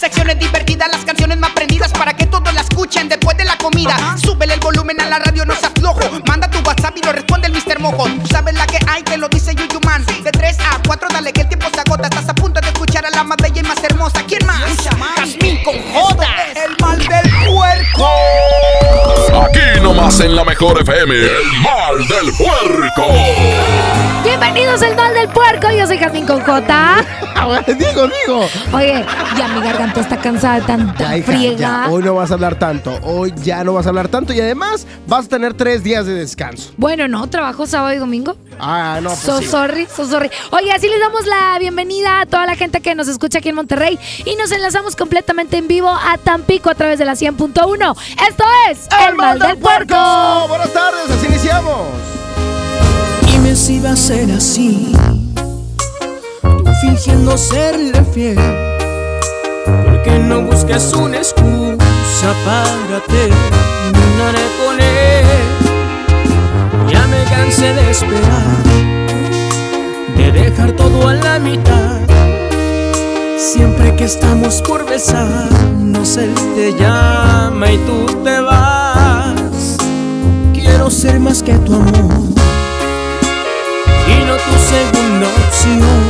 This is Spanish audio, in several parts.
Secciones divertidas, las canciones más prendidas para que todos la escuchen después de la comida. Súbele el volumen a la radio, no seas flojo. Manda tu WhatsApp y lo responde el Mr. Mojo. Tú sabes la que hay, te lo dice Yuyu Man. De 3 a 4, dale que el tiempo se agota. Estás a punto de escuchar a la más bella y más hermosa. ¿Quién más? Jazmín con J. El mal del puerco. Aquí nomás en la mejor FM. El mal del puerco. Bienvenidos al mal del puerco. Yo soy Jazmín con J. digo, digo. Oye, ya mi garganta está cansada de tanta Ya, hija, friega. ya, hoy no vas a hablar tanto. Hoy ya no vas a hablar tanto y además vas a tener tres días de descanso. Bueno, no, trabajo sábado y domingo. Ah, no, pues So sí. sorry, so sorry. Oye, así les damos la bienvenida a toda la gente que nos escucha aquí en Monterrey y nos enlazamos completamente en vivo a Tampico a través de la 100.1. Esto es El, Mal del Puerco. Buenas tardes, así iniciamos. Dime si va a ser así. Tú fingiendo serle fiel. No buscas una excusa para terminar con él. Ya me cansé de esperar. De dejar todo a la mitad. Siempre que estamos por besarnos, él te llama y tú te vas. Quiero ser más que tu amor y no tu segunda opción.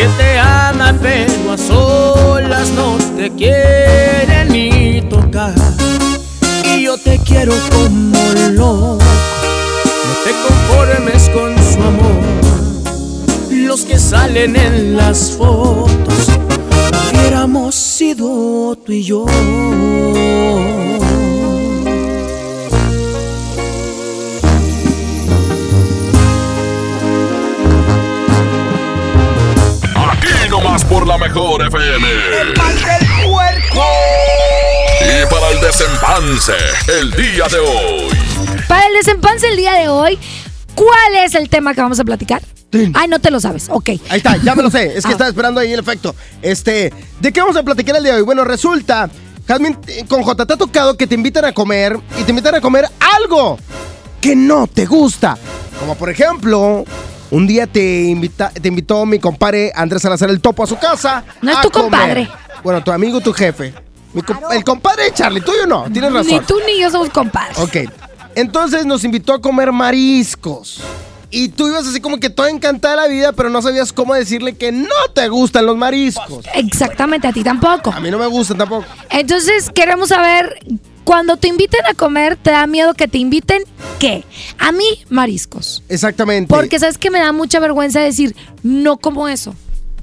que te ama, pero a solas no te quiere ni tocar y yo te quiero como loco. No te conformes con su amor. Los que salen en las fotos hubiéramos sido tú y yo. Por la mejor FM. El mal del puerco. Y para el desempance, el día de hoy. Para el desempance el día de hoy, ¿cuál es el tema que vamos a platicar? Ay, no te lo sabes. Ok. Ahí está, ya me lo sé. Es que Ah. estaba esperando ahí el efecto. Este, ¿de qué vamos a platicar el día de hoy? Bueno, resulta, Jazmín, eh, con J te ha tocado que te invitan a comer y te invitan a comer algo que no te gusta. Como por ejemplo, un día te, invita, te invitó mi compadre Andrés Salazar el Topo a su casa. No es tu comer. compadre. Bueno, tu amigo, tu jefe. Mi el compadre de Charlie, tuyo no, tienes razón. Ni tú ni yo somos compadres. Ok. Entonces nos invitó a comer mariscos. Y tú ibas así como que toda encantada de la vida, pero no sabías cómo decirle que no te gustan los mariscos. Exactamente, a ti tampoco. A mí no me gustan tampoco. Entonces, queremos saber, cuando te inviten a comer, ¿te da miedo que te inviten qué? A mí, mariscos. Exactamente. Porque sabes que me da mucha vergüenza decir, no como eso.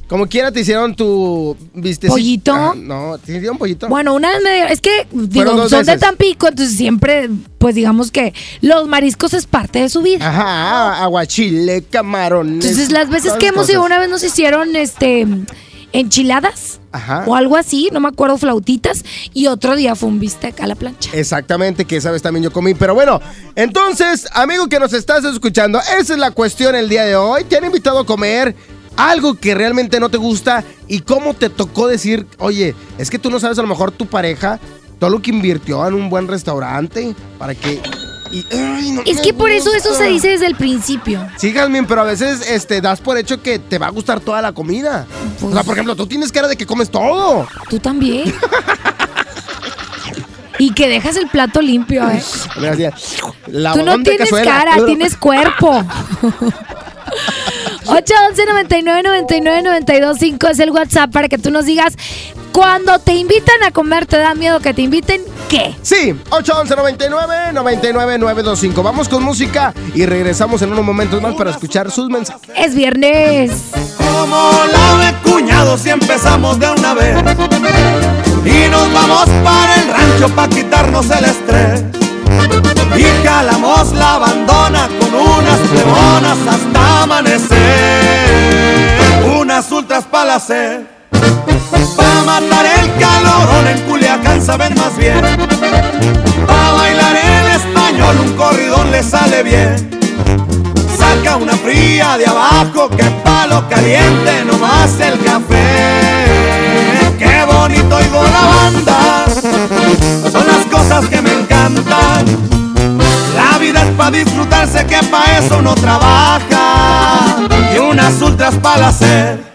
Como quiera te hicieron tu viste ¿Pollito? Ah, no, te hicieron pollito. Bueno, una vez me dio- es que digo, son de veces. Tampico, entonces siempre, pues digamos que los mariscos es parte de su vida. Ajá, aguachile, camarones. Entonces, las veces que hemos ido, una vez nos hicieron este enchiladas Ajá. o algo así, no me acuerdo, flautitas, y otro día fue un bistec a la plancha. Exactamente, que esa vez también yo comí. Pero bueno, entonces, amigo que nos estás escuchando, esa es la cuestión el día de hoy. Te han invitado a comer algo que realmente no te gusta y cómo te tocó decir, oye, es que tú no sabes a lo mejor tu pareja, todo lo que invirtió en un buen restaurante para que... y, ay, no Es que por eso eso se dice desde el principio. Sí, Jasmine, pero a veces este, das por hecho que te va a gustar toda la comida. Pues- o sea, por ejemplo, tú tienes cara de que comes todo. Tú también. y que dejas el plato limpio, ¿eh? La Tú no tienes cazuela. cara, tienes cuerpo. 811 99 99 92 5 es el WhatsApp para que tú nos digas cuando te invitan a comer, ¿te da miedo que te inviten? ¿Qué? Sí, 811 99 99 925. Vamos con música y regresamos en unos momentos más para escuchar sus mensajes. Es viernes. Como la de cuñados y empezamos de una vez. Y nos vamos para el rancho para quitarnos el estrés. Y jalamos la abandona con unas plebonas hasta amanecer. Unas ultras para hacer. Pa' matar el calorón en Culiacán saben más bien. Pa' bailar en español un corridón le sale bien. Saca una fría de abajo que palo caliente nomás el café. Qué bonito oigo la banda, son las cosas que me encantan. La vida es pa' disfrutarse que pa' eso uno trabaja y unas ultras para hacer.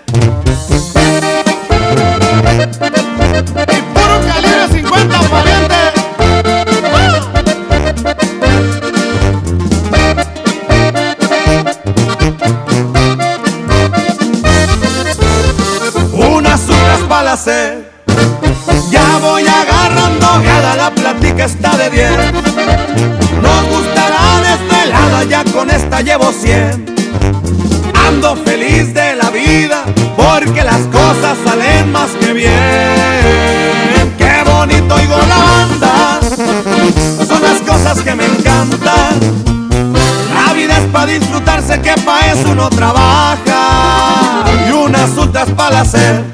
Ya voy agarrando gada, la plática está de 10. Nos gustará desvelada, ya con esta llevo 100. Ando feliz de la vida, porque las cosas salen más que bien. Qué bonito oigo la banda, son las cosas que me encantan. La vida es para disfrutarse, que pa' eso uno trabaja. Y unas ultras para hacer.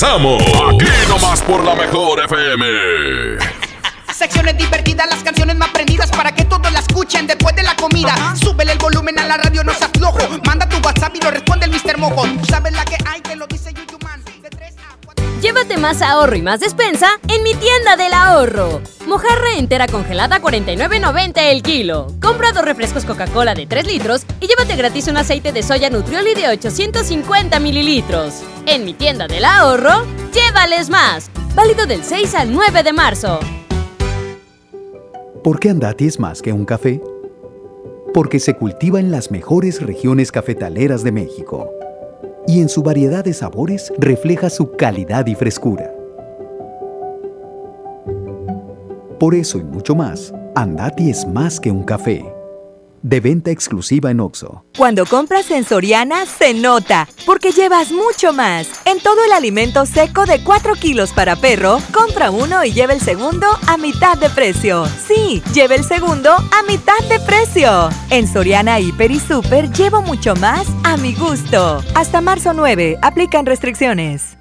Regresamos. Aquí nomás por la mejor FM. Secciones divertidas, las canciones más prendidas para que todos la escuchen después de la comida. Súbele el volumen a la radio, no seas flojo. Manda tu WhatsApp y lo responde el Mr. Mojo. Tú sabes la que hay, que lo dice 4. Llévate más ahorro y más despensa en mi tienda del ahorro. Mojarra entera congelada 49.90 el kilo. Compra dos refrescos Coca-Cola de 3 litros y llévate gratis un aceite de soya Nutrioli de 850 mililitros. En mi tienda del ahorro, llévales más. Válido del 6 al 9 de marzo. ¿Por qué Andati es más que un café? Porque se cultiva en las mejores regiones cafetaleras de México y en su variedad de sabores refleja su calidad y frescura. Por eso y mucho más, Andati es más que un café. De venta exclusiva en Oxo. Cuando compras en Soriana, se nota, porque llevas mucho más. En todo el alimento seco de 4 kilos para perro, compra uno y lleva el segundo a mitad de precio. Sí, lleva el segundo a mitad de precio. En Soriana Hiper y Super llevo mucho más a mi gusto. Hasta marzo 9, aplican restricciones.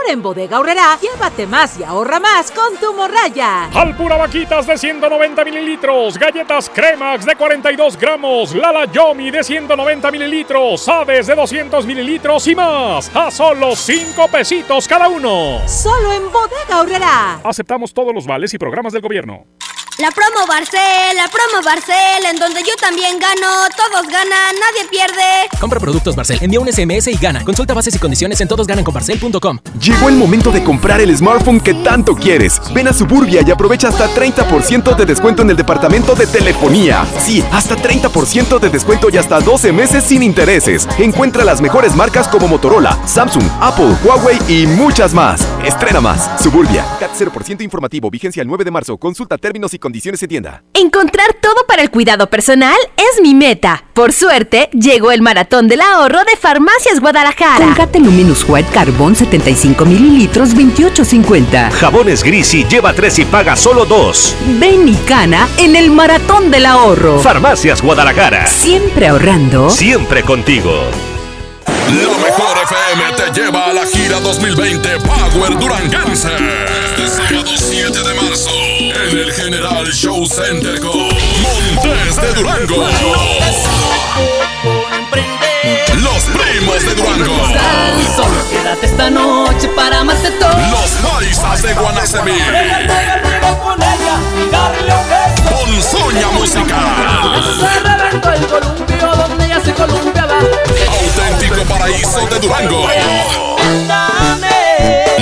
Ahora en Bodega Aurrera, llévate más y ahorra más con tu morraya. Alpura Vaquitas de 190 mililitros, galletas Cremax de 42 gramos, Lala Yomi de 190 mililitros, Aves de 200 mililitros y más. A solo 5 pesitos cada uno. Solo en Bodega Aurrera. Aceptamos todos los vales y programas del gobierno. La promo Barcel, la promo Barcel, en donde yo también gano, todos ganan, nadie pierde. Compra productos Barcel, envía un SMS y gana. Consulta bases y condiciones en todosgananconbarcel.com. Llegó el momento de comprar el smartphone que tanto quieres. Ven a Suburbia y aprovecha hasta 30% de descuento en el departamento de telefonía. Sí, hasta 30% de descuento y hasta 12 meses sin intereses. Encuentra las mejores marcas como Motorola, Samsung, Apple, Huawei y muchas más. Estrena más. Suburbia. CAT 0% informativo. Vigencia el 9 de marzo. Consulta términos y condiciones condiciones en tienda. Encontrar todo para el cuidado personal es mi meta. Por suerte, llegó el maratón del ahorro de Farmacias Guadalajara. Colgate Luminous White Carbón 75 mililitros 28.50. Jabones Grisi lleva 3 y paga solo 2. Ven y cana en el maratón del ahorro. Farmacias Guadalajara. Siempre ahorrando. Siempre contigo. La mejor FM te lleva a la gira 2020 Power Duranguense. Este sábado 7 de marzo el General Show Center con Montes de Durango. Los primos de Durango. Solo quédate esta noche para amarte todo. Los paisas de Guanacemí. Musical. ya se columpiaba. Auténtico paraíso de Durango.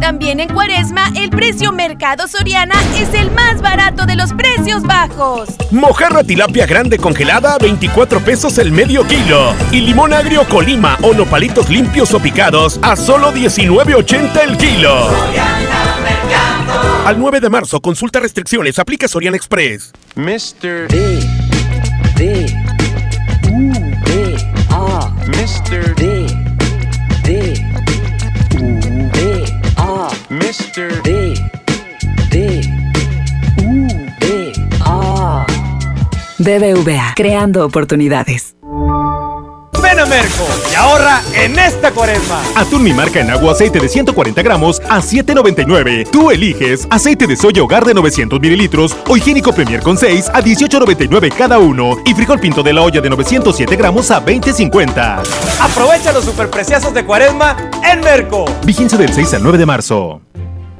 También en Cuaresma, el precio Mercado Soriana es el más barato de los precios bajos. Mojarra tilapia grande congelada a 24 pesos el medio kilo. Y limón agrio Colima o nopalitos limpios o picados a solo 19.80 el kilo. Al 9 de marzo, consulta restricciones, aplica Soriana Express. Mr. D. D. U. D. A. Mr. D. D. Mr. D. D. U. D. A. BBVA, creando oportunidades. Ven a Merco y ahorra en esta cuaresma. Atún mi marca en agua aceite de 140 gramos a 7.99. Tú eliges aceite de soya hogar de 900 mililitros o higiénico Premier con 6 a 18.99 cada uno. Y frijol pinto de la olla de 907 gramos a 20.50. Aprovecha los superpreciazos de cuaresma en Merco. Vigencia del 6 al 9 de marzo.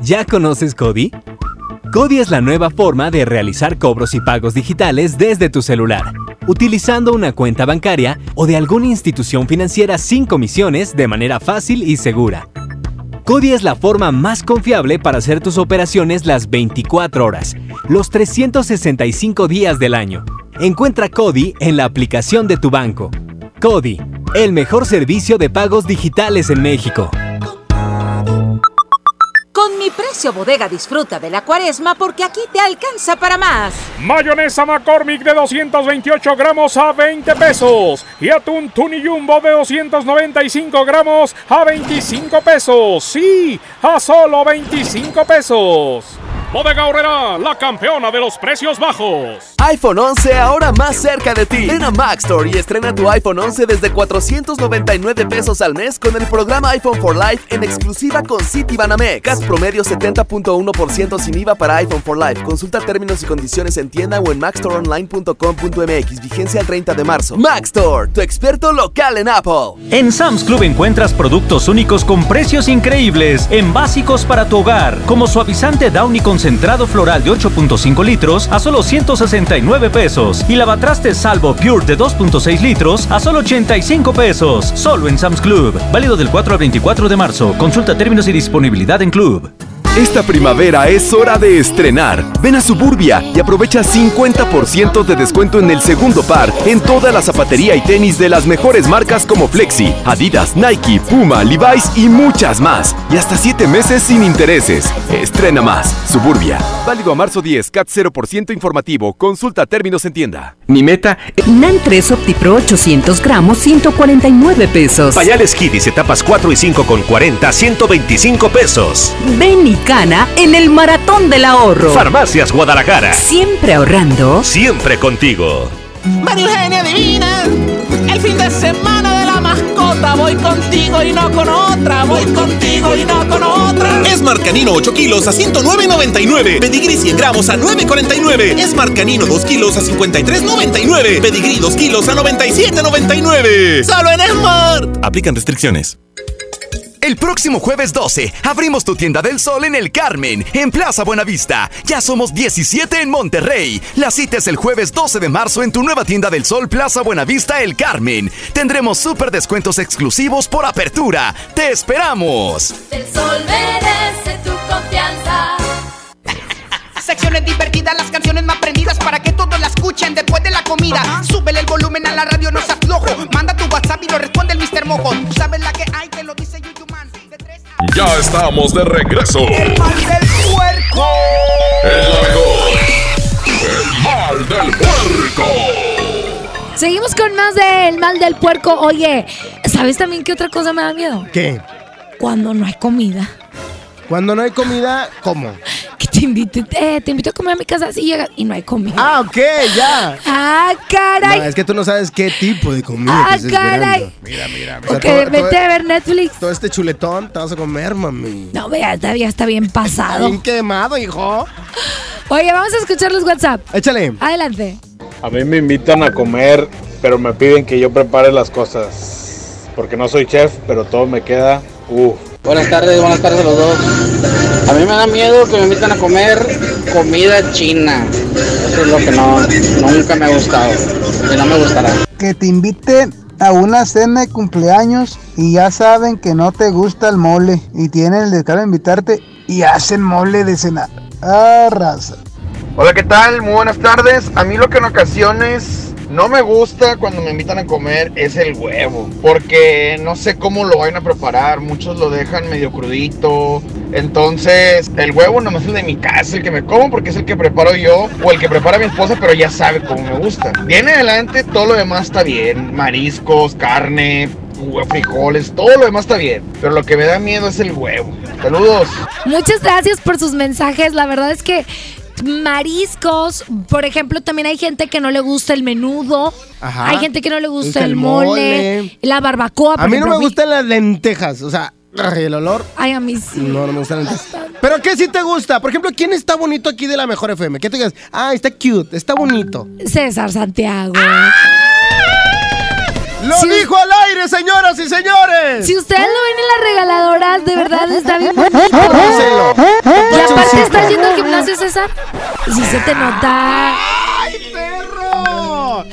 ¿Ya conoces Cody? Cody es la nueva forma de realizar cobros y pagos digitales desde tu celular, utilizando una cuenta bancaria o de alguna institución financiera sin comisiones de manera fácil y segura. Cody es la forma más confiable para hacer tus operaciones las 24 horas, los 365 días del año. Encuentra Cody en la aplicación de tu banco. Cody, el mejor servicio de pagos digitales en México. Precio bodega disfruta de la cuaresma porque aquí te alcanza para más. Mayonesa McCormick de 228 gramos a 20 pesos. Y atún Tuni Jumbo de 295 gramos a 25 pesos. Sí, a solo 25 pesos. Bodega Horrera, la campeona de los precios bajos. iPhone 11 ahora más cerca de ti. Ven a Mac Store y estrena tu iPhone 11 desde 499 pesos al mes con el programa iPhone for Life en exclusiva con Citibanamex. CAT promedio 70.1% sin IVA para iPhone for Life. Consulta términos y condiciones en tienda o en macstoreonline.com.mx. Vigencia el 30 de marzo. Mac Store, tu experto local en Apple. En Sam's Club encuentras productos únicos con precios increíbles en básicos para tu hogar, como suavizante Downy concentrado floral de 8.5 litros a solo 169 99 pesos. Y lavatrastes Salvo Pure de 2.6 litros a solo 85 pesos. Solo en Sam's Club. Válido del 4 al 24 de marzo. Consulta términos y disponibilidad en Club. Esta primavera es hora de estrenar. Ven a Suburbia y aprovecha 50% de descuento en el segundo par en toda la zapatería y tenis de las mejores marcas como Flexi, Adidas, Nike, Puma, Levi's y muchas más. Y hasta 7 meses sin intereses. Estrena más. Suburbia. Válido a marzo 10, CAT 0% informativo. Consulta términos en tienda. Mi meta. NAN 3 OptiPro 800 gramos, 149 pesos. Pañales Kiddies etapas 4 y 5 con 40, 125 pesos. Ven y cana en el maratón del ahorro. Farmacias Guadalajara. Siempre ahorrando. Siempre contigo. María Eugenia Divina, el fin de semana de la mascota. Voy contigo y no con otra. Voy contigo y no con otra. Esmar Canino 8 kilos a 109.99. Pedigrí 100 gramos a 9.49. Esmar Canino 2 kilos a 53.99. Pedigrí 2 kilos a 97.99. Solo en Smart. Aplican restricciones. El próximo jueves 12 abrimos tu tienda del sol en el Carmen, en Plaza Buenavista. Ya somos 17 en Monterrey. La cita es el jueves 12 de marzo en tu nueva tienda del sol Plaza Buenavista El Carmen. Tendremos súper descuentos exclusivos por apertura. ¡Te esperamos! El sol merece tu confianza. Secciones divertidas, las canciones más prendidas para que todos la escuchen después de la comida. Súbele el volumen a la radio, no se aflojo. Manda tu WhatsApp y lo responde el Mr. Mojo. Tú sabes la que hay, te lo dice Yuyuman. Ya estamos de regreso. El mal del puerco. El mejor. El mal del puerco. Seguimos con más del mal del puerco. Oye, ¿sabes también qué otra cosa me da miedo? ¿Qué? Cuando no hay comida. Cuando no hay comida, ¿cómo? Te eh, te invito a comer a mi casa si llega y no hay comida. Ah, ok, ya. Ah, caray. No, es que tú no sabes qué tipo de comida Ah, estás caray. esperando. Mira, mira. Ok, vete a ver Netflix. Todo este chuletón te vas a comer, mami. No, vea, todavía está bien pasado. Bien quemado, hijo. Oye, vamos a escuchar los WhatsApp. Échale. Adelante. A mí me invitan a comer, pero me piden que yo prepare las cosas. Porque no soy chef, pero todo me queda. Uf. Buenas tardes, buenas tardes a los dos. A mí me da miedo que me invitan a comer comida china. Eso es lo que no, nunca me ha gustado y no me gustará. que te inviten a una cena de cumpleaños y ya saben que no te gusta el mole y tienen el descaro de invitarte y hacen mole de cena. Ah. Hola, ¿qué tal? Muy buenas tardes. A mí lo que en ocasiones no me gusta cuando me invitan a comer es el huevo, porque no sé cómo lo vayan a preparar. Muchos lo dejan medio crudito. Entonces, el huevo nomás es el de mi casa, el que me como porque es el que preparo yo o el que prepara mi esposa, pero ya sabe cómo me gusta. Viene adelante, todo lo demás está bien. Mariscos, carne, frijoles, todo lo demás está bien. Pero lo que me da miedo es el huevo. Saludos. Muchas gracias por sus mensajes. La verdad es que mariscos, por ejemplo, también hay gente que no le gusta el menudo. Ajá. Hay gente que no le gusta el el mole, mole. la barbacoa. por A mí no me gustan las lentejas, o sea, el olor. Ay, a mí sí. No, no me gustan las lentejas. Pero ¿qué sí te gusta? Por ejemplo, ¿quién está bonito aquí de la Mejor FM? ¿Qué te digas? Ah, está cute, está bonito. César Santiago. ¡Lo dijo al aire, señoras y señores! Si ustedes lo ven en las regaladoras, de verdad está bien bonito. Aparte estás yendo al gimnasio, César. Sí se te nota. ¡Ay, perro!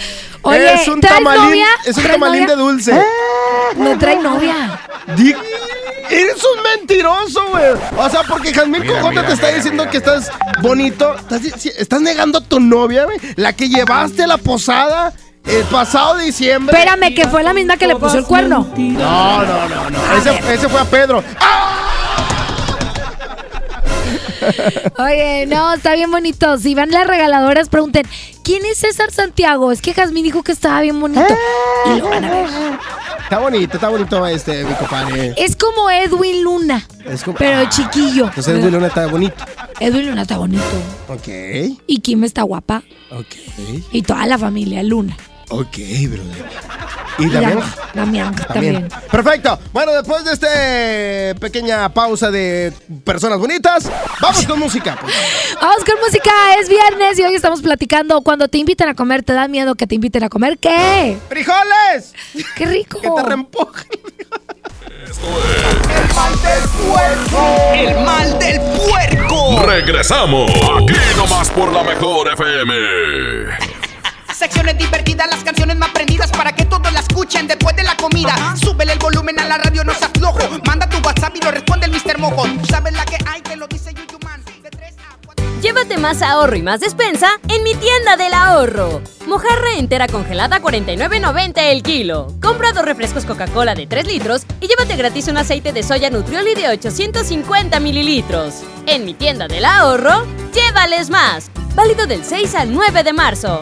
Oye, es un ¿traes tamalín, novia? es un ¿Traes tamalín novia? de dulce. No trae novia. Di- Eres un mentiroso, güey. O sea, porque Jazmín Cojota te está diciendo que estás bonito. Estás, negando a tu novia, güey. La que llevaste a la posada el pasado diciembre. Espérame, que fue la misma que le puso el cuerno. No, no, no, no. Ese, ese fue a Pedro. Oye, no, está bien bonito. Si van las regaladoras, pregunten, ¿quién es César Santiago? Es que Jazmín dijo que estaba bien bonito. Y lo van a ver. Está bonito, está bonito este, mi compadre. Es como Edwin Luna, Es como- pero chiquillo. Entonces Edwin Luna está bonito. Edwin Luna está bonito. Ok, Y Kim está guapa. ok, Y toda la familia Luna. Ok, brother. ¿Y Damián? Dam- Damián también. Perfecto. Bueno, después de esta pequeña pausa de personas bonitas, vamos con música. pues. Vamos con música, es viernes y hoy estamos platicando. Cuando te invitan a comer, ¿te da miedo que te inviten a comer qué? ¡Frijoles! ¡Qué rico! Que te reempujen. El mal del puerco. El mal del puerco. Regresamos. Aquí nomás por la mejor FM. Secciones divertidas, las canciones más prendidas para que todos la escuchen después de la comida. Súbele el volumen a la radio, no seas flojo. Manda tu WhatsApp y lo responde el Mr. Mojo. Tú sabes la que hay, te lo dice Yuyu Man. Llévate más ahorro y más despensa en mi tienda del ahorro. Mojarra entera congelada 49.90 el kilo. Compra dos refrescos Coca-Cola de 3 litros y llévate gratis un aceite de soya Nutrioli de 850 mililitros. En mi tienda del ahorro, llévales más. Válido del 6 al 9 de marzo.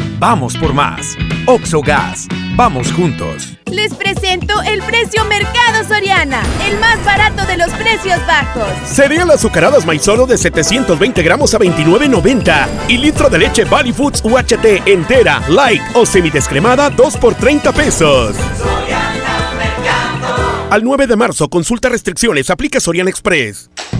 Vamos por más. Oxogas. Vamos juntos. Les presento el precio Mercado Soriana, el más barato de los precios bajos. Cereal azucaradas maizoro de 720 gramos a 29.90 y litro de leche Valley Foods UHT entera, light o semidescremada 2 por 30 pesos. Al 9 de marzo, consulta restricciones, aplica Sorian Express.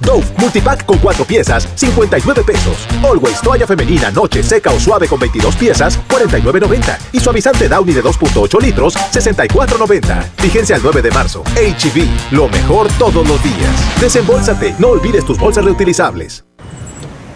Dove Multipack con 4 piezas, 59 pesos. Always toalla femenina, noche, seca o suave con 22 piezas, 49.90. Y suavizante Downy de 2.8 litros, 64.90. Fíjense al 9 de marzo. HB, lo mejor todos los días. Desembolsate, no olvides tus bolsas reutilizables.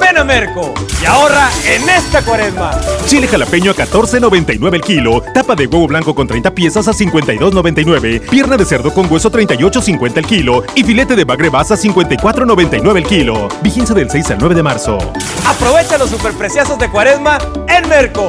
Ven a Merco y ahorra en esta cuaresma. Chile jalapeño a 14.99 el kilo, tapa de huevo blanco con 30 piezas a 52.99, pierna de cerdo con hueso 38.50 el kilo y filete de bagre a 54.99 el kilo. Vigencia del 6 al 9 de marzo. Aprovecha los superpreciazos de cuaresma en Merco.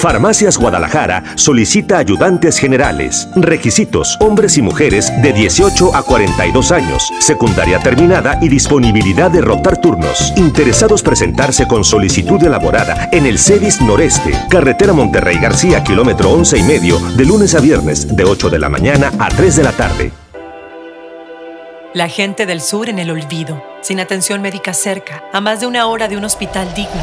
Farmacias Guadalajara solicita ayudantes generales. Requisitos: hombres y mujeres de 18 a 42 años, secundaria terminada y disponibilidad de rotar turnos. Interesados presentarse con solicitud elaborada en el CEDIS Noreste, carretera Monterrey García, kilómetro 11 y medio, de lunes a viernes, de 8 de la mañana a 3 de la tarde. La gente del sur en el olvido, sin atención médica cerca, a más de una hora de un hospital digno.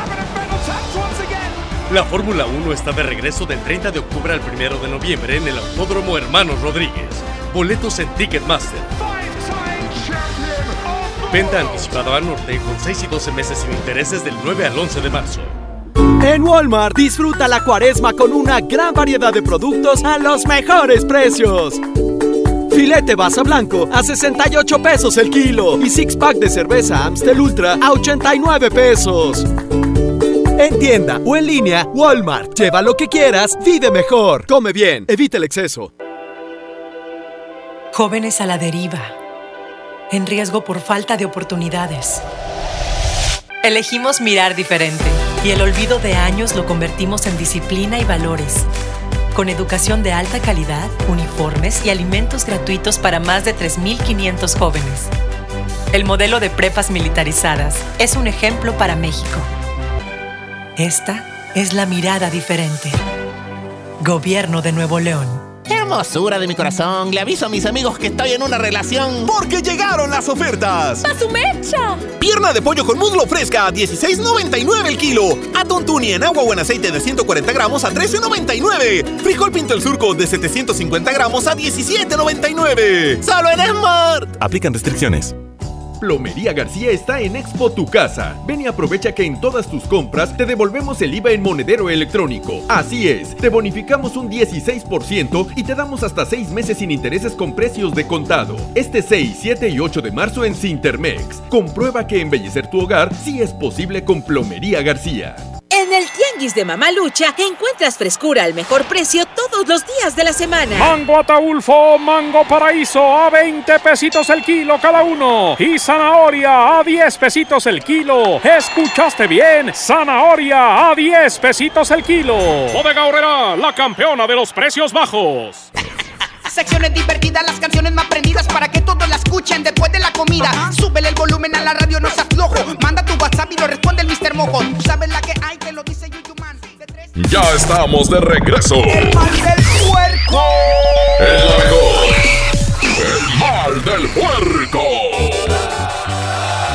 La Fórmula 1 está de regreso del 30 de octubre al 1 de noviembre en el Autódromo Hermanos Rodríguez. Boletos en Ticketmaster. Venta anticipada al norte con 6 y 12 meses sin intereses del 9 al 11 de marzo. En Walmart disfruta la cuaresma con una gran variedad de productos a los mejores precios. Filete basa blanco a 68 pesos el kilo y six pack de cerveza Amstel Ultra a 89 pesos. En tienda o en línea, Walmart. Lleva lo que quieras, vive mejor. Come bien, evita el exceso. Jóvenes a la deriva. en riesgo por falta de oportunidades. Elegimos mirar diferente y el olvido de años lo convertimos en disciplina y valores. Con educación de alta calidad, uniformes y alimentos gratuitos para más de 3.500 jóvenes. El modelo de prepas militarizadas es un ejemplo para México. Esta es la mirada diferente. Gobierno de Nuevo León. Hermosura de mi corazón, le aviso a mis amigos que estoy en una relación. Porque llegaron las ofertas. ¡A su mecha! Pierna de pollo con muslo fresca a 16.99 el kilo. Atún tuni en agua o en aceite de 140 gramos a 13.99. Frijol pinto el surco de 750 gramos a 17.99. ¡Solo en Smart! Aplican restricciones. Plomería García está en Expo Tu Casa. Ven y aprovecha que en todas tus compras te devolvemos el IVA en monedero electrónico. Así es, te bonificamos un 16% y te damos hasta 6 meses sin intereses con precios de contado. Este 6, 7 y 8 de marzo en Sintermex. Comprueba que embellecer tu hogar sí es posible con Plomería García. En el Tianguis de Mamalucha encuentras frescura al mejor precio todos los días de la semana. Mango Ataulfo, Mango Paraíso a 20 pesitos el kilo cada uno. Y zanahoria a 10 pesitos el kilo. ¿Escuchaste bien? Zanahoria a 10 pesitos el kilo. Bodega Horrera, la campeona de los precios bajos. Secciones divertidas, las canciones más prendidas para que todos la escuchen después de la comida. Súbele el volumen a la radio, no seas flojo. Manda tu WhatsApp y lo responde el Mr. Mojo. Tú sabes la que hay, te lo dice Yuyuman. Ya estamos de regreso. El mal del puerco. El la mejor. El mal del puerco.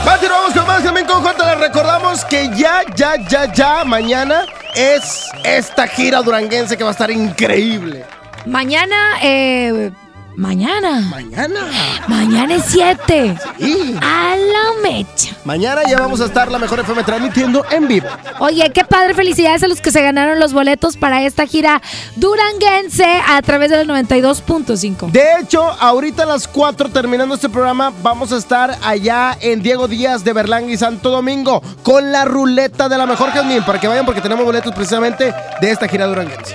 Continuamos con más también con J. Les recordamos que ya, ya, ya, ya, mañana es esta gira duranguense que va a estar increíble. Mañana, eh. Mañana. Mañana. Mañana es 7. Sí. A la mecha. Mañana ya vamos a estar la mejor FM transmitiendo en vivo. Oye, qué padre, felicidades a los que se ganaron los boletos para esta gira duranguense a través del 92.5. De hecho, ahorita a las 4 terminando este programa, vamos a estar allá en Diego Díaz de Berlán y Santo Domingo con la ruleta de la mejor Jazmín para que vayan porque tenemos boletos precisamente de esta gira duranguense.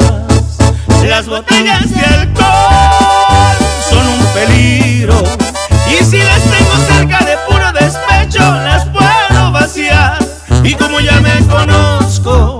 Las botellas de alcohol son un peligro. Y si las tengo cerca de puro despecho, las puedo vaciar. Y como ya me conozco,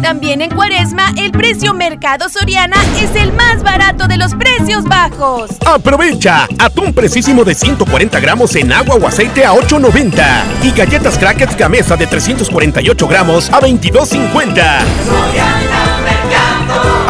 También en Cuaresma, el precio Mercado Soriana es el más barato de los precios bajos. Aprovecha atún precisísimo de 140 gramos en agua o aceite a 8.90 y galletas crackers gamesa de 348 gramos a 22.50.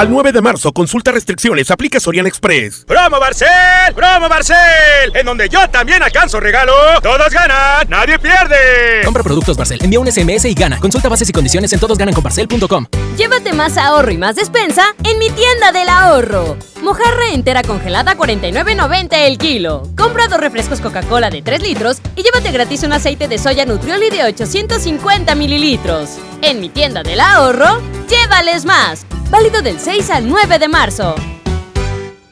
Al 9 de marzo, consulta restricciones, aplica Soriana Express. ¡Promo Barcel! ¡Promo Barcel! En donde yo también alcanzo regalo. Todos ganan, nadie pierde. Compra productos Barcel, envía un SMS y gana. Consulta bases y condiciones en todosgananconbarcel.com. Llévate más ahorro y más despensa en mi tienda del ahorro. Mojarra entera congelada 49.90 el kilo. Compra dos refrescos Coca-Cola de 3 litros y llévate gratis un aceite de soya Nutrioli de 850 mililitros. En mi tienda del ahorro, llévales más. Válido del 6 al 9 de marzo.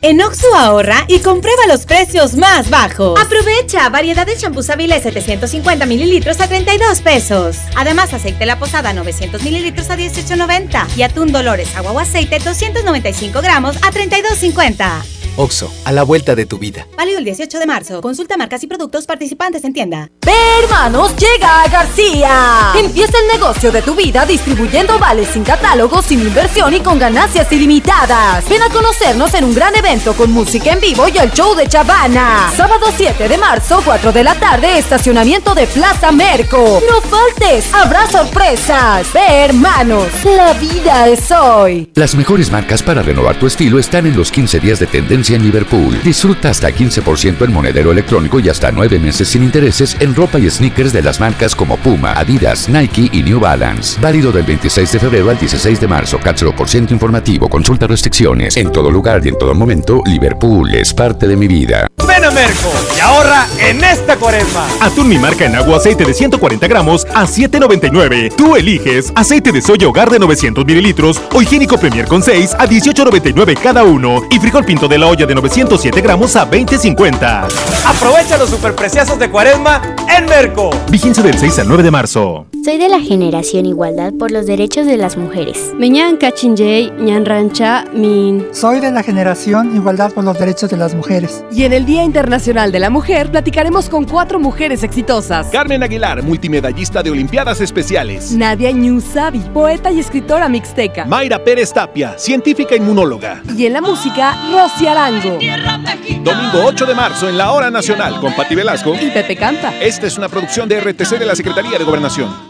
En Oxo ahorra y comprueba los precios más bajos. Aprovecha variedad de champús Avilés 750 mililitros a 32 pesos. Además, aceite La Posada 900 mililitros a 18.90 y atún Dolores agua o aceite 295 gramos a 32.50. Oxo, a la vuelta de tu vida. Válido el 18 de marzo. Consulta marcas y productos participantes en tienda. ¡Ve, hermanos! ¡Llega a García! Empieza el negocio de tu vida distribuyendo vales sin catálogo, sin inversión y con ganancias ilimitadas. Ven a conocernos en un gran evento con música en vivo y el show de Chavana. Sábado 7 de marzo, 4 de la tarde, estacionamiento de Plaza Merco. ¡No faltes! ¡Habrá sorpresas! ¡Ve, hermanos! ¡La vida es hoy! Las mejores marcas para renovar tu estilo están en los 15 días de tendencia en Liverpool. Disfruta hasta 15% en monedero electrónico y hasta 9 meses sin intereses en ropa y sneakers de las marcas como Puma, Adidas, Nike y New Balance. Válido del 26 de febrero al 16 de marzo. Cápsulo por ciento informativo. Consulta restricciones. En todo lugar y en todo momento, Liverpool es parte de mi vida. Ven a Merco y ahorra en esta cuaresma. Atún mi marca en agua aceite de 140 gramos a 7.99. Tú eliges aceite de soya hogar de 900 mililitros o higiénico Premier con 6 a 18.99 cada uno y frijol pinto de la olla de 907 gramos a 20.50. Aprovecha los superpreciosos de cuaresma en Merco. Vigencia del 6 al 9 de marzo. Soy de la generación Igualdad por los Derechos de las Mujeres. Meñan Cachinjay, Ñan Rancha, Min. Soy de la generación Igualdad por los Derechos de las Mujeres. Y en el Día Internacional de la Mujer platicaremos con cuatro mujeres exitosas. Carmen Aguilar, multimedallista de Olimpiadas Especiales. Nadia Ñusabi, poeta y escritora mixteca. Mayra Pérez Tapia, científica inmunóloga. Y en la música, Rosy Arango. Domingo 8 de marzo en la Hora Nacional con Pati Velasco y Pepe Canta. Esta es una producción de RTC de la Secretaría de Gobernación.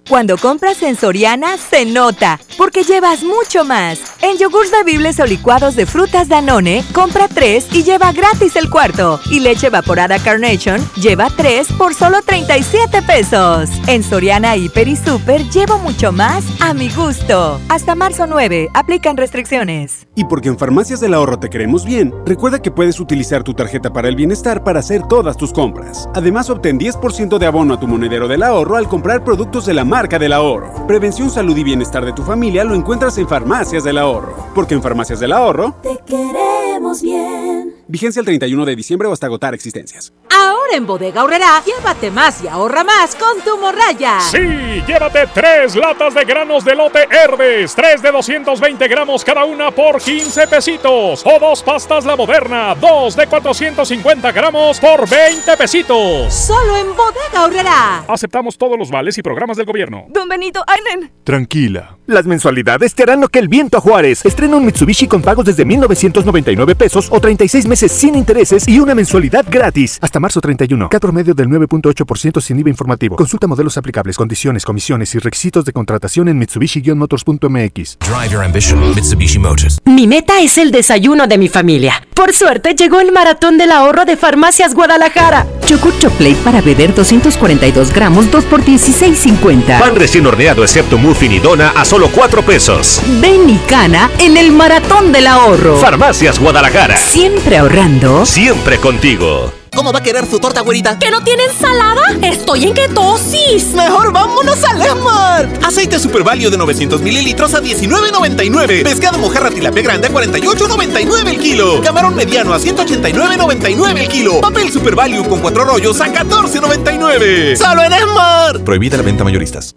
Cuando compras en Soriana, se nota, porque llevas mucho más. En yogurts bebibles o licuados de frutas Danone, compra 3 y lleva gratis el cuarto. Y leche evaporada Carnation, lleva 3 por solo 37 pesos. En Soriana Hiper y Super, llevo mucho más a mi gusto. Hasta marzo 9, aplican restricciones. Y porque en Farmacias del Ahorro te queremos bien, recuerda que puedes utilizar tu tarjeta para el bienestar para hacer todas tus compras. Además, obtén 10% de abono a tu monedero del ahorro al comprar productos de la marca del ahorro. Prevención, salud y bienestar de tu familia lo encuentras en Farmacias del Ahorro. Porque en Farmacias del Ahorro te queremos bien. Vigencia el 31 de diciembre o hasta agotar existencias. Ahora en Bodega Horrera, llévate más y ahorra más con tu morraya. Sí, llévate tres latas de granos de lote Herdes, tres de 220 gramos cada una por 15 pesitos. O dos pastas La Moderna, dos de 450 gramos por 20 pesitos. Solo en Bodega Horrera. Aceptamos todos los vales y programas del gobierno. Don Benito, Ainen. Tranquila. Las mensualidades te harán lo que el viento a Juárez. Estrena un Mitsubishi con pagos desde 1,999 pesos o 36 meses sin intereses y una mensualidad gratis. Hasta marzo 31. 1991. Cat promedio del 9.8% sin IVA informativo. Consulta modelos aplicables, condiciones, comisiones y requisitos de contratación en Mitsubishi-motors.mx. Drive your ambition, Mitsubishi Motors. Mi meta es el desayuno de mi familia. Por suerte llegó el maratón del ahorro de Farmacias Guadalajara. Yogur Chocolate para beber 242 gramos, 2 por 16.50. Pan recién horneado excepto muffin y dona a solo 4 pesos. Ven y cana en el maratón del ahorro. Farmacias Guadalajara. Siempre ahorrando. Siempre contigo. ¿Cómo va a querer su torta, güerita? ¿Que no tiene ensalada? ¡Estoy en ketosis! ¡Mejor vámonos al Esmart! Aceite Super Value de 900 mililitros a $19.99. Pescado mojarra tilapia grande a $48.99 el kilo. Camarón mediano a $189.99 el kilo. Papel Super Value con cuatro rollos a $14.99. ¡Solo en Esmart! Prohibida la venta mayoristas.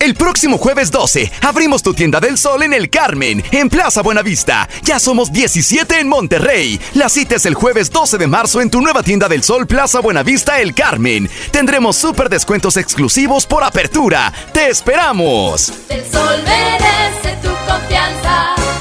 El próximo jueves 12 abrimos tu tienda del sol en el Carmen, en Plaza Buenavista. Ya somos 17 en Monterrey. La cita es el jueves 12 de marzo en tu nueva tienda del sol Plaza Buenavista El Carmen. Tendremos súper descuentos exclusivos por apertura. ¡Te esperamos! El sol merece tu confianza.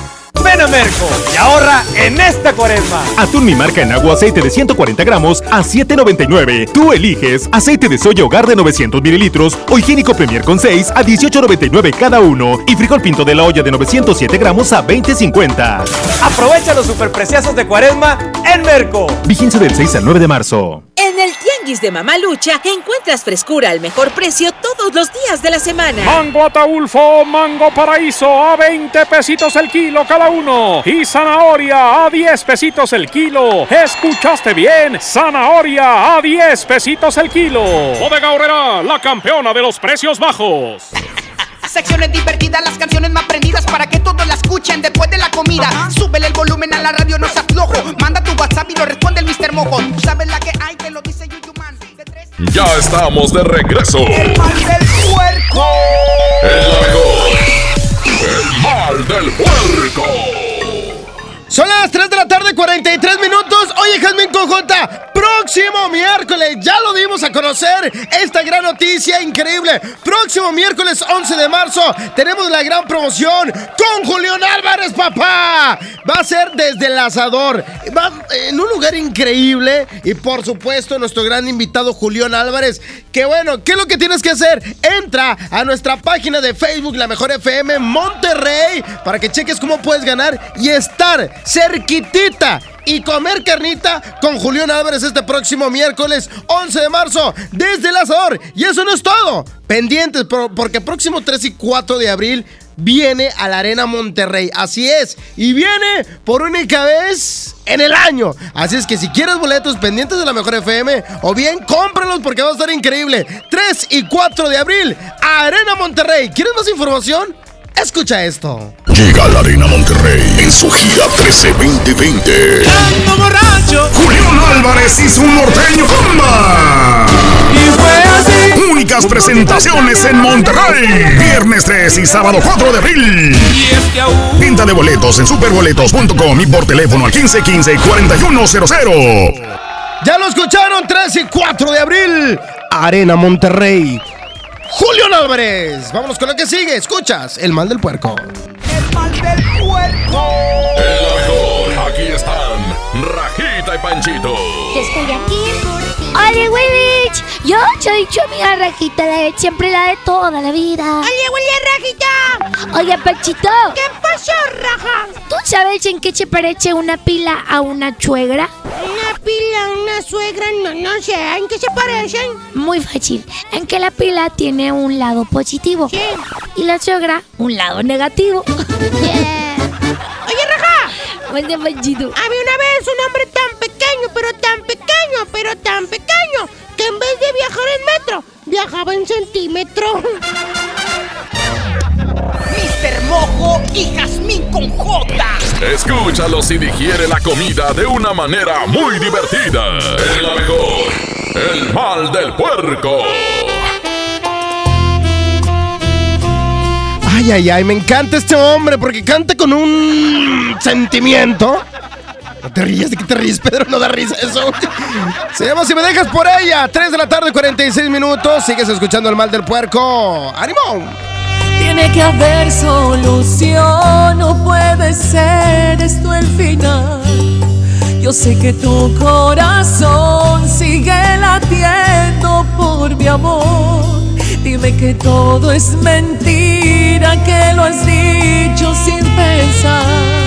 Ven a Merco y ahorra en esta cuaresma. Atún mi marca en agua aceite de 140 gramos a 7.99. Tú eliges aceite de soya hogar de 900 mililitros o higiénico Premier con 6 a 18.99 cada uno y frijol pinto de la olla de 907 gramos a 20.50. Aprovecha los superpreciosos de cuaresma en Merco. Vigencia del 6 al 9 de marzo. En el Tianguis de Mamalucha encuentras frescura al mejor precio todos los días de la semana. Mango Ataulfo, mango paraíso a 20 pesitos el kilo cada uno. Y zanahoria a 10 pesitos el kilo. ¿Escuchaste bien? Zanahoria a 10 pesitos el kilo. Bodega Horrera, la campeona de los precios bajos. Secciones divertidas, las canciones más prendidas para que todos la escuchen después de la comida. Súbele el volumen a la radio, no se aflojo. Manda tu WhatsApp y lo responde el Mr. Mojo. Tú sabes la que hay, te lo dice Yuyuman. Ya estamos de regreso. El mal del puerco. El mejor. El mal del puerco. Son las 3 de la tarde, 43 minutos. Oye, Jasmine Cojota, próximo miércoles, ya lo dimos a conocer esta gran noticia increíble. Próximo miércoles 11 de marzo tenemos la gran promoción con Julián Álvarez, papá. Va a ser desde el asador. Va en un lugar increíble. Y por supuesto, nuestro gran invitado Julián Álvarez. Que bueno, ¿qué es lo que tienes que hacer? Entra a nuestra página de Facebook, La Mejor FM Monterrey, para que cheques cómo puedes ganar y estar cerquitita y comer carnita con Julián Álvarez este próximo miércoles 11 de marzo desde el asador. Y eso no es todo. Pendientes por- porque próximo 3 y 4 de abril viene a la Arena Monterrey. Así es. Y viene por única vez en el año. Así es que si quieres boletos pendientes de la mejor FM o bien cómpralos porque va a estar increíble. 3 y 4 de abril, Arena Monterrey. ¿Quieres más información? Escucha esto. Llega a la Arena Monterrey en su gira 13 2020. borracho. Julián Álvarez y su norteño Comba. Y fue así. Únicas presentaciones en Monterrey. Viernes 3 y sábado 4 de abril. Venta de boletos en superboletos.com y por teléfono al 1515-4100. Ya lo escucharon, 3 y 4 de abril, Arena Monterrey. Julián Álvarez. Vámonos con lo que sigue. Escuchas, el mal del puerco. El mal del puerco. El mejor, aquí están Rajita y Panchito. Estoy aquí. Oye, Willich, yo soy tu amiga Rajita, la de siempre la de toda la vida. Oye, Willy, Rajita. Oye, Panchito. ¿Qué pasó, Raja? ¿Tú sabes en qué se parece una pila a una suegra? Una pila, una suegra, no, no sé. ¿En qué se parecen? Muy fácil. En que la pila tiene un lado positivo. Sí. Y la suegra un lado negativo. Oye, Raja. Oye, Panchito. Había una vez un hombre tan pequeño, pero tan pequeño, pero tan pequeño, que en vez de viajar en metro, viajaba en centímetro. Mr. Mojo y Jazmín con J. Escúchalo si digiere la comida de una manera muy divertida. El la mejor. El mal del puerco. Ay, ay, ay, me encanta este hombre porque canta con un sentimiento. Te ríes, ¿de qué te ríes, Pedro? No da risa eso. Se llama Si me dejas por ella. 3 de la tarde, 46 minutos. Sigues escuchando el mal del puerco. ¡Ánimo! Tiene que haber solución, no puede ser esto el final. Yo sé que tu corazón sigue latiendo por mi amor. Dime que todo es mentira, que lo has dicho sin pensar.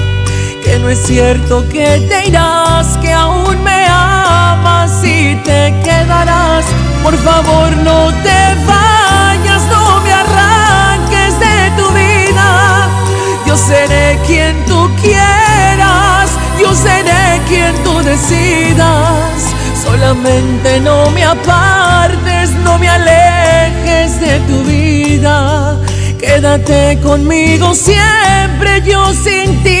Que no es cierto que te irás, que aún me amas y te quedarás. Por favor, no te vayas, no me arranques de tu vida. Yo seré quien tú quieras, yo seré quien tú decidas. Solamente no me apartes, no me alejes de tu vida. Quédate conmigo siempre, yo sin ti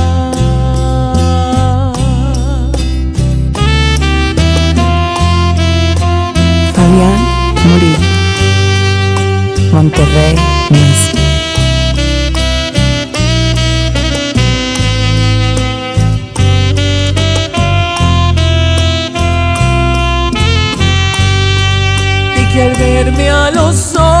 Monterrey, México. y que al verme a los ojos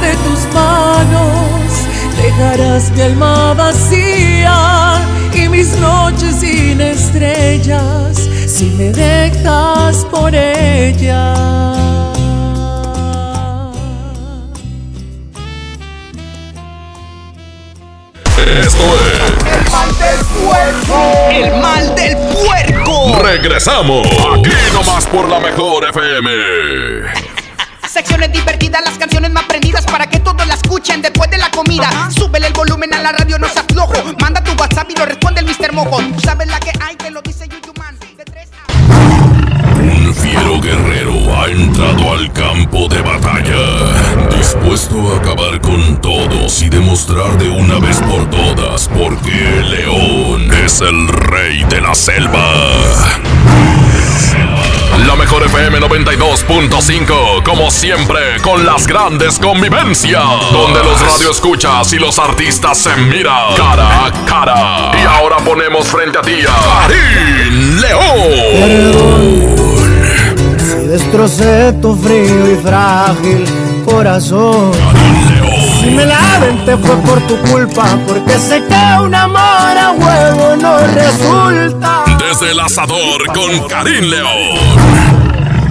de tus manos. Dejarás mi alma vacía y mis noches sin estrellas si me dejas por ella. Esto es. El mal del puerco. El mal del puerco. Regresamos. Aquí nomás por la mejor FM. Secciones divertidas, las canciones más prendidas para que todos la escuchen después de la comida. Súbele el volumen a la radio, no seas flojo. Manda tu WhatsApp y lo responde el Mr. Mojo. Tú sabes la que hay, te lo dice Yuyuman. Un fiero guerrero ha entrado al campo de batalla, dispuesto a acabar con todos y demostrar de una vez por todas por qué el león es el rey de la selva. La mejor FM 92.5, como siempre, con las grandes convivencias, donde los radioescuchas y los artistas se miran cara a cara. Y ahora ponemos frente a ti a Karim León. Si destrocé tu frío y frágil corazón. Si me la venté fue por tu culpa, porque sé que un amor a huevo no resulta. Desde el asador con Karim León.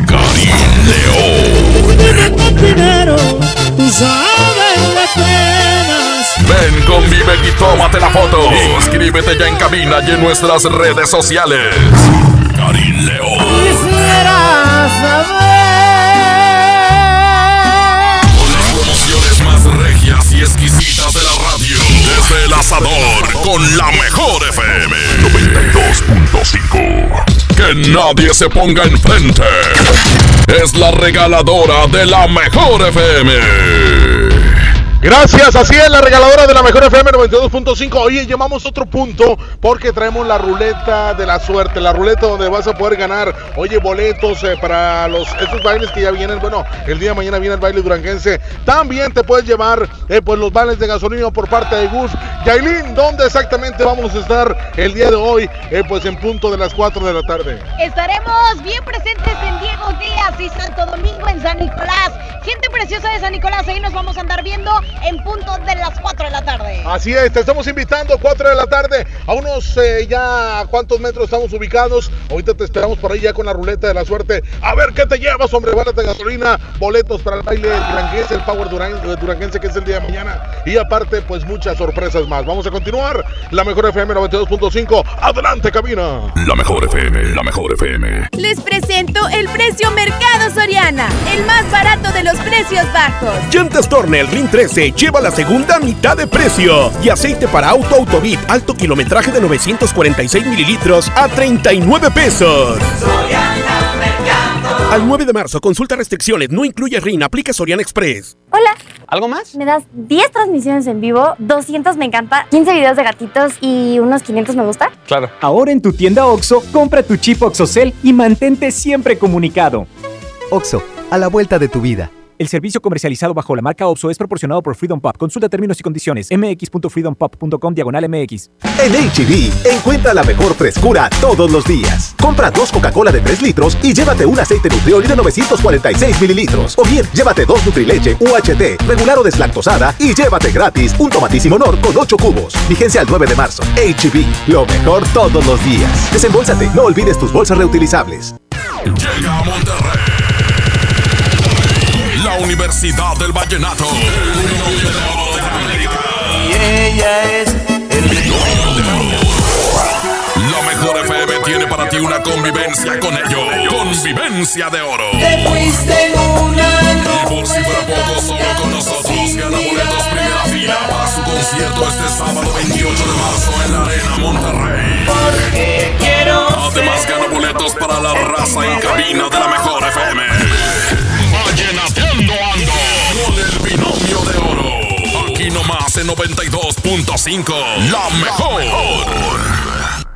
Karim León. Dinero, tú sabes las penas. Ven, convive y tómate la foto. Inscríbete ya en cabina y en nuestras redes sociales. Karim León. Quisiera saber. Exquisitas de la radio. Desde el asador con la mejor FM 92.5. Que nadie se ponga enfrente. Es la regaladora de la mejor FM. Gracias, así es la regaladora de la mejor FM 92.5. Oye, llevamos otro punto porque traemos la ruleta de la suerte, la ruleta donde vas a poder ganar, oye, boletos eh, para los estos bailes que ya vienen. Bueno, el día de mañana viene el baile duranguense. También te puedes llevar eh, pues los vales de gasolina por parte de Gus. Yailin, ¿dónde exactamente vamos a estar el día de hoy? Eh, pues en punto de las 4 de la tarde. Estaremos bien presentes en Diego Díaz y Santo Domingo en San Nicolás. Gente preciosa de San Nicolás, ahí nos vamos a andar viendo en punto de las 4 de la tarde. Así es, te estamos invitando 4 de la tarde a unos eh, ya cuántos metros estamos ubicados. Ahorita te esperamos por ahí ya con la ruleta de la suerte. A ver qué te llevas, hombre, vales de gasolina, boletos para el baile duranguense, el Power Duran- duranguense que es el día de mañana. Y aparte, pues muchas sorpresas más. Vamos a continuar. La mejor FM 92.5. Adelante, cabina. La mejor FM, la mejor FM. Les presento el precio Mercado Soriana, el más barato de los precios bajos. Llantas Tornel Ring 13 lleva la segunda mitad de precio. Y aceite para auto Autobit alto kilometraje de 946 mililitros a 39 pesos. Al 9 de marzo, consulta restricciones, no incluye RIN, aplica Soriana Express. Hola. ¿Algo más? Me das 10 transmisiones en vivo, 200 me encanta, 15 videos de gatitos y unos 500 me gusta. Claro. Ahora en tu tienda OXO, compra tu chip OXOCEL y mantente siempre comunicado. OXO, a la vuelta de tu vida. El servicio comercializado bajo la marca OPSO es proporcionado por Freedom Pop. Consulta términos y condiciones. mx.freedompop.com diagonal mx. En HB, encuentra la mejor frescura todos los días. Compra dos Coca-Cola de 3 litros y llévate un aceite Nutrioli de 946 mililitros. O bien, llévate dos Nutrileche UHT, regular o deslactosada y llévate gratis un tomatísimo honor con 8 cubos. Vigencia al 9 de marzo. HB, lo mejor todos los días. Desembolsate, no olvides tus bolsas reutilizables. Llega a Monterrey. Universidad del Vallenato. Y ella es La mejor FM tiene para ti una convivencia con ellos. Convivencia de oro. Te fuiste en una Y por si fuera poco, solo con nosotros gana boletos primera fila para su concierto este sábado 28 de marzo en la Arena Monterrey. Porque quiero Además gana boletos para la raza en cabina de la mejor FM. Aquí nomás en 92.5. La mejor.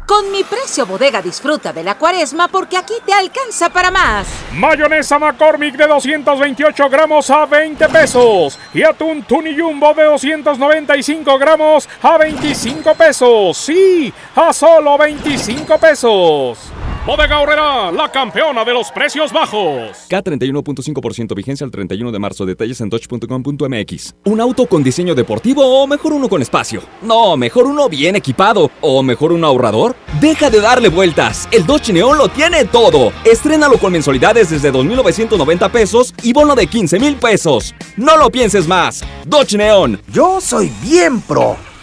Con mi precio bodega disfruta de la cuaresma porque aquí te alcanza para más. Mayonesa McCormick de 228 gramos a 20 pesos. Y atún Tuni Jumbo de 295 gramos a 25 pesos. Sí, a solo 25 pesos. Bodega Horrera, la campeona de los precios bajos. K31.5% vigencia al 31 de marzo. Detalles en dodge.com.mx. ¿Un auto con diseño deportivo o mejor uno con espacio? No, mejor uno bien equipado. ¿O mejor un ahorrador? Deja de darle vueltas. El Dodge Neon lo tiene todo. Estrénalo con mensualidades desde 2.990 pesos y bono de 15 mil pesos. No lo pienses más. Dodge Neon. Yo soy bien pro.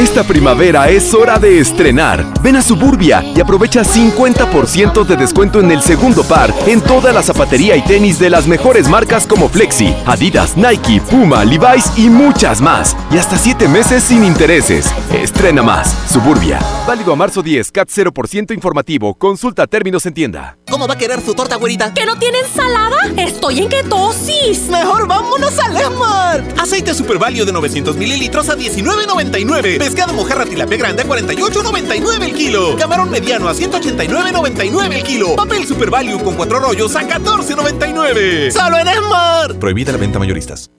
Esta primavera es hora de estrenar. Ven a Suburbia y aprovecha 50% de descuento en el segundo par en toda la zapatería y tenis de las mejores marcas como Flexi, Adidas, Nike, Puma, Levi's y muchas más. Y hasta 7 meses sin intereses. Estrena más. Suburbia. Válido a marzo 10, CAT 0% informativo. Consulta términos en tienda. ¿Cómo va a querer su torta, güerita? ¿Que no tiene ensalada? Estoy en ketosis. Mejor vámonos al Esmart. Aceite Super Value de 900 mililitros a 19.99. Pescado mojarra tilapia grande a 48.99 el kilo. Camarón mediano a 189.99 el kilo. Papel Super Value con cuatro rollos a 14.99. Solo en Esmart. Prohibida la venta mayoristas.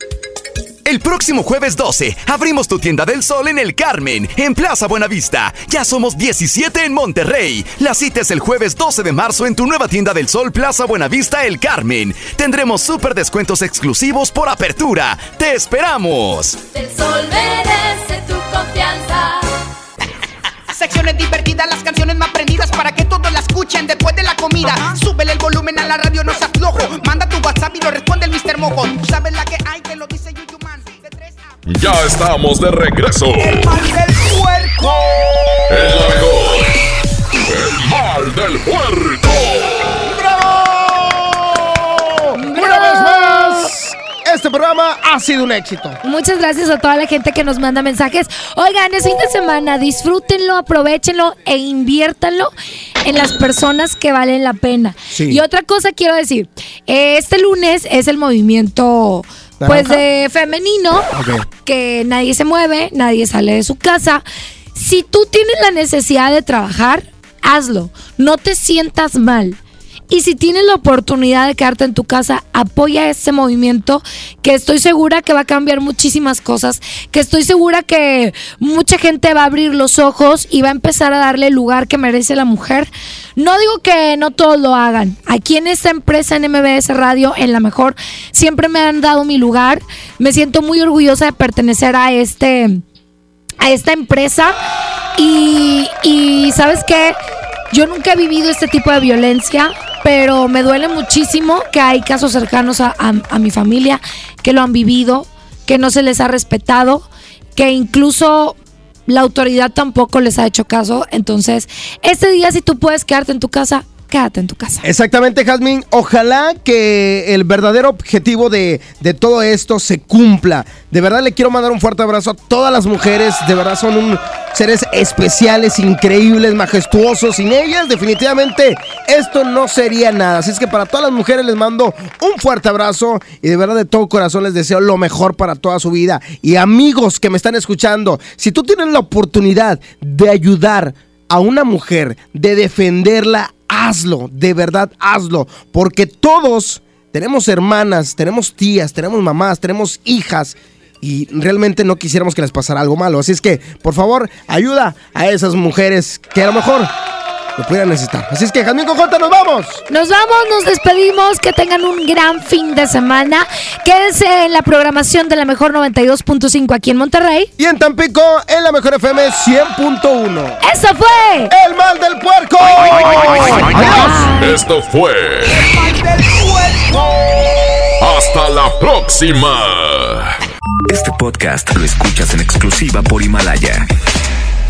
El próximo jueves 12 abrimos tu tienda del sol en el Carmen, en Plaza Buenavista. Ya somos 17 en Monterrey. La cita es el jueves 12 de marzo en tu nueva tienda del sol Plaza Buenavista El Carmen. Tendremos súper descuentos exclusivos por apertura. ¡Te esperamos! El sol merece tu confianza. Secciones divertidas, las canciones más prendidas para que todos la escuchen después de la la radio no se aflojo. Manda tu WhatsApp y lo responde el Mr. Mojo. Tú sabes la que hay, te lo dice Yuyuman. Ya estamos de regreso. El mal del puerco. El mejor. El mal del puerco. Una vez más, este programa ha sido un éxito. Muchas gracias a toda la gente que nos manda mensajes. Oigan, es fin de semana, disfrútenlo, aprovechenlo e inviértanlo en las personas que valen la pena. Sí. Y otra cosa quiero decir, este lunes es el movimiento pues de femenino, que nadie se mueve, nadie sale de su casa. Si tú tienes la necesidad de trabajar, hazlo, no te sientas mal. Y si tienes la oportunidad de quedarte en tu casa, apoya este movimiento que estoy segura que va a cambiar muchísimas cosas, que estoy segura que mucha gente va a abrir los ojos y va a empezar a darle el lugar que merece la mujer. No digo que no todos lo hagan. Aquí en esta empresa, en MBS Radio, en la mejor, siempre me han dado mi lugar. Me siento muy orgullosa de pertenecer a este a esta empresa y, y sabes qué, yo nunca he vivido este tipo de violencia, pero me duele muchísimo que hay casos cercanos a, a- mi familia que lo han vivido, que no se les ha respetado, que incluso la autoridad tampoco les ha hecho caso. Entonces, este día si tú puedes quedarte en tu casa, quédate en tu casa. Exactamente, Jazmín. Ojalá que el verdadero objetivo de, de todo esto se cumpla. De verdad le quiero mandar un fuerte abrazo a todas las mujeres. De verdad son seres especiales, increíbles, majestuosos. Sin ellas, definitivamente, esto no sería nada. Así es que para todas las mujeres les mando un fuerte abrazo y de verdad de todo corazón les deseo lo mejor para toda su vida. Y amigos que me están escuchando, si tú tienes la oportunidad de ayudar a una mujer, de defenderla, hazlo, de verdad hazlo, porque todos tenemos hermanas, tenemos tías, tenemos mamás, tenemos hijas y realmente no quisiéramos que les pasara algo malo. Así es que, por favor, ayuda a esas mujeres que a lo mejor lo pudieran necesitar. Así es que, Jazmín Cojota, nos vamos. Nos vamos, nos despedimos, que tengan un gran fin de semana. Quédense en la programación de la mejor 92.5 aquí en Monterrey. Y en Tampico, en la mejor FM 100.1. ¡Eso fue! ¡El mal del puerco! Esto fue. Hasta la próxima. Este podcast lo escuchas en exclusiva por Himalaya.